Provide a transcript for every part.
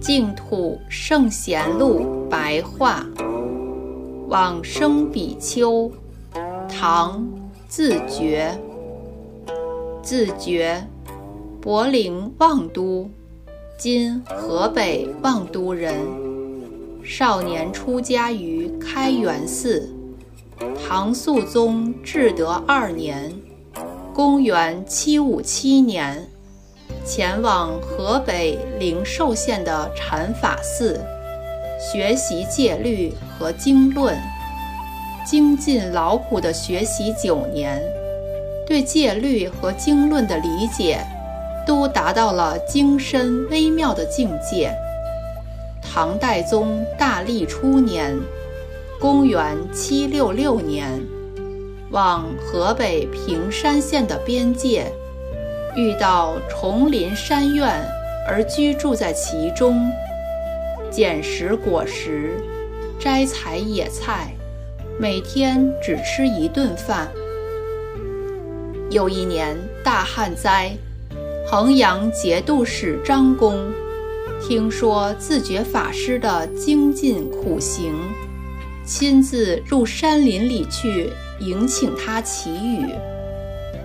净土圣贤录白话，往生比丘，唐，自觉。自觉，柏林望都，今河北望都人。少年出家于开元寺，唐肃宗至德二年，公元七五七年。前往河北灵寿县的禅法寺学习戒律和经论，精进劳苦的学习九年，对戒律和经论的理解都达到了精深微妙的境界。唐代宗大历初年（公元766年），往河北平山县的边界。遇到丛林山院而居住在其中，捡拾果实，摘采野菜，每天只吃一顿饭。有一年大旱灾，衡阳节度使张公听说自觉法师的精进苦行，亲自入山林里去迎请他祈雨。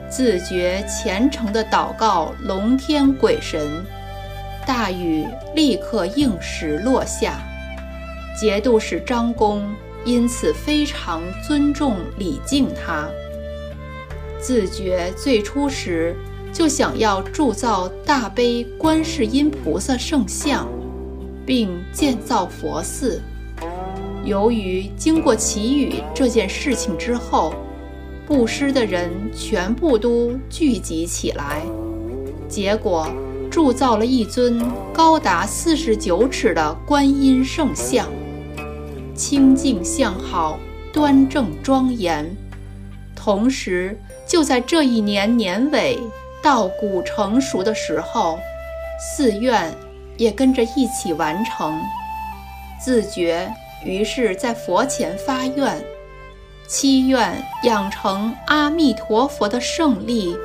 自觉虔诚的祷告龙天鬼神，大雨立刻应时落下。节度使张公因此非常尊重礼敬他。自觉最初时就想要铸造大悲观世音菩萨圣像，并建造佛寺。由于经过祈雨这件事情之后，布施的人全部都聚集起来，结果铸造了一尊高达四十九尺的观音圣像，清净相好，端正庄严。同时，就在这一年年尾稻谷成熟的时候，寺院也跟着一起完成。自觉于是在佛前发愿。祈愿养成阿弥陀佛的胜利，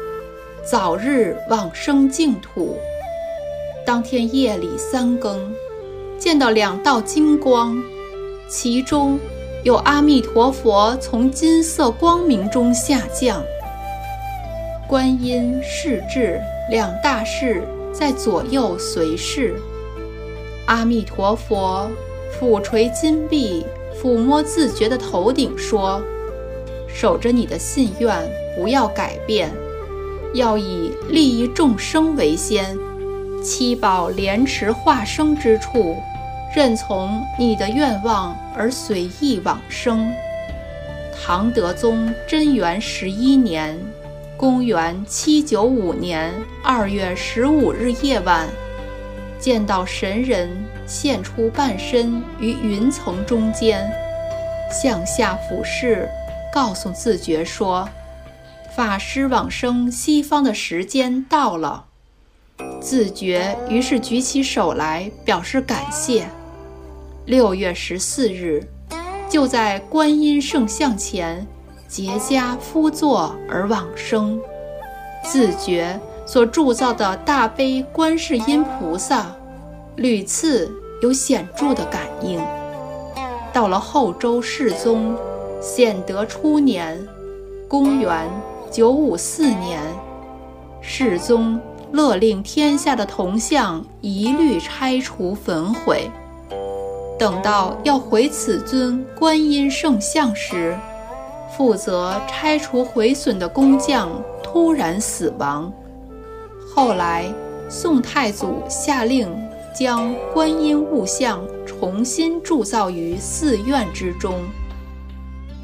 早日往生净土。当天夜里三更，见到两道金光，其中有阿弥陀佛从金色光明中下降，观音、世智两大士在左右随侍。阿弥陀佛抚垂金臂。抚摸自觉的头顶，说：“守着你的信愿，不要改变，要以利益众生为先。七宝莲池化生之处，任从你的愿望而随意往生。”唐德宗贞元十一年（公元795年）二月十五日夜晚。见到神人现出半身于云层中间，向下俯视，告诉自觉说：“法师往生西方的时间到了。”自觉于是举起手来表示感谢。六月十四日，就在观音圣像前结跏趺坐而往生。自觉。所铸造的大悲观世音菩萨，屡次有显著的感应。到了后周世宗显德初年（公元954年），世宗勒令天下的铜像一律拆除焚毁。等到要毁此尊观音圣像时，负责拆除毁损的工匠突然死亡。后来，宋太祖下令将观音物像重新铸造于寺院之中。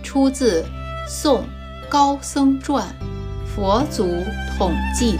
出自《宋高僧传》，佛祖统记。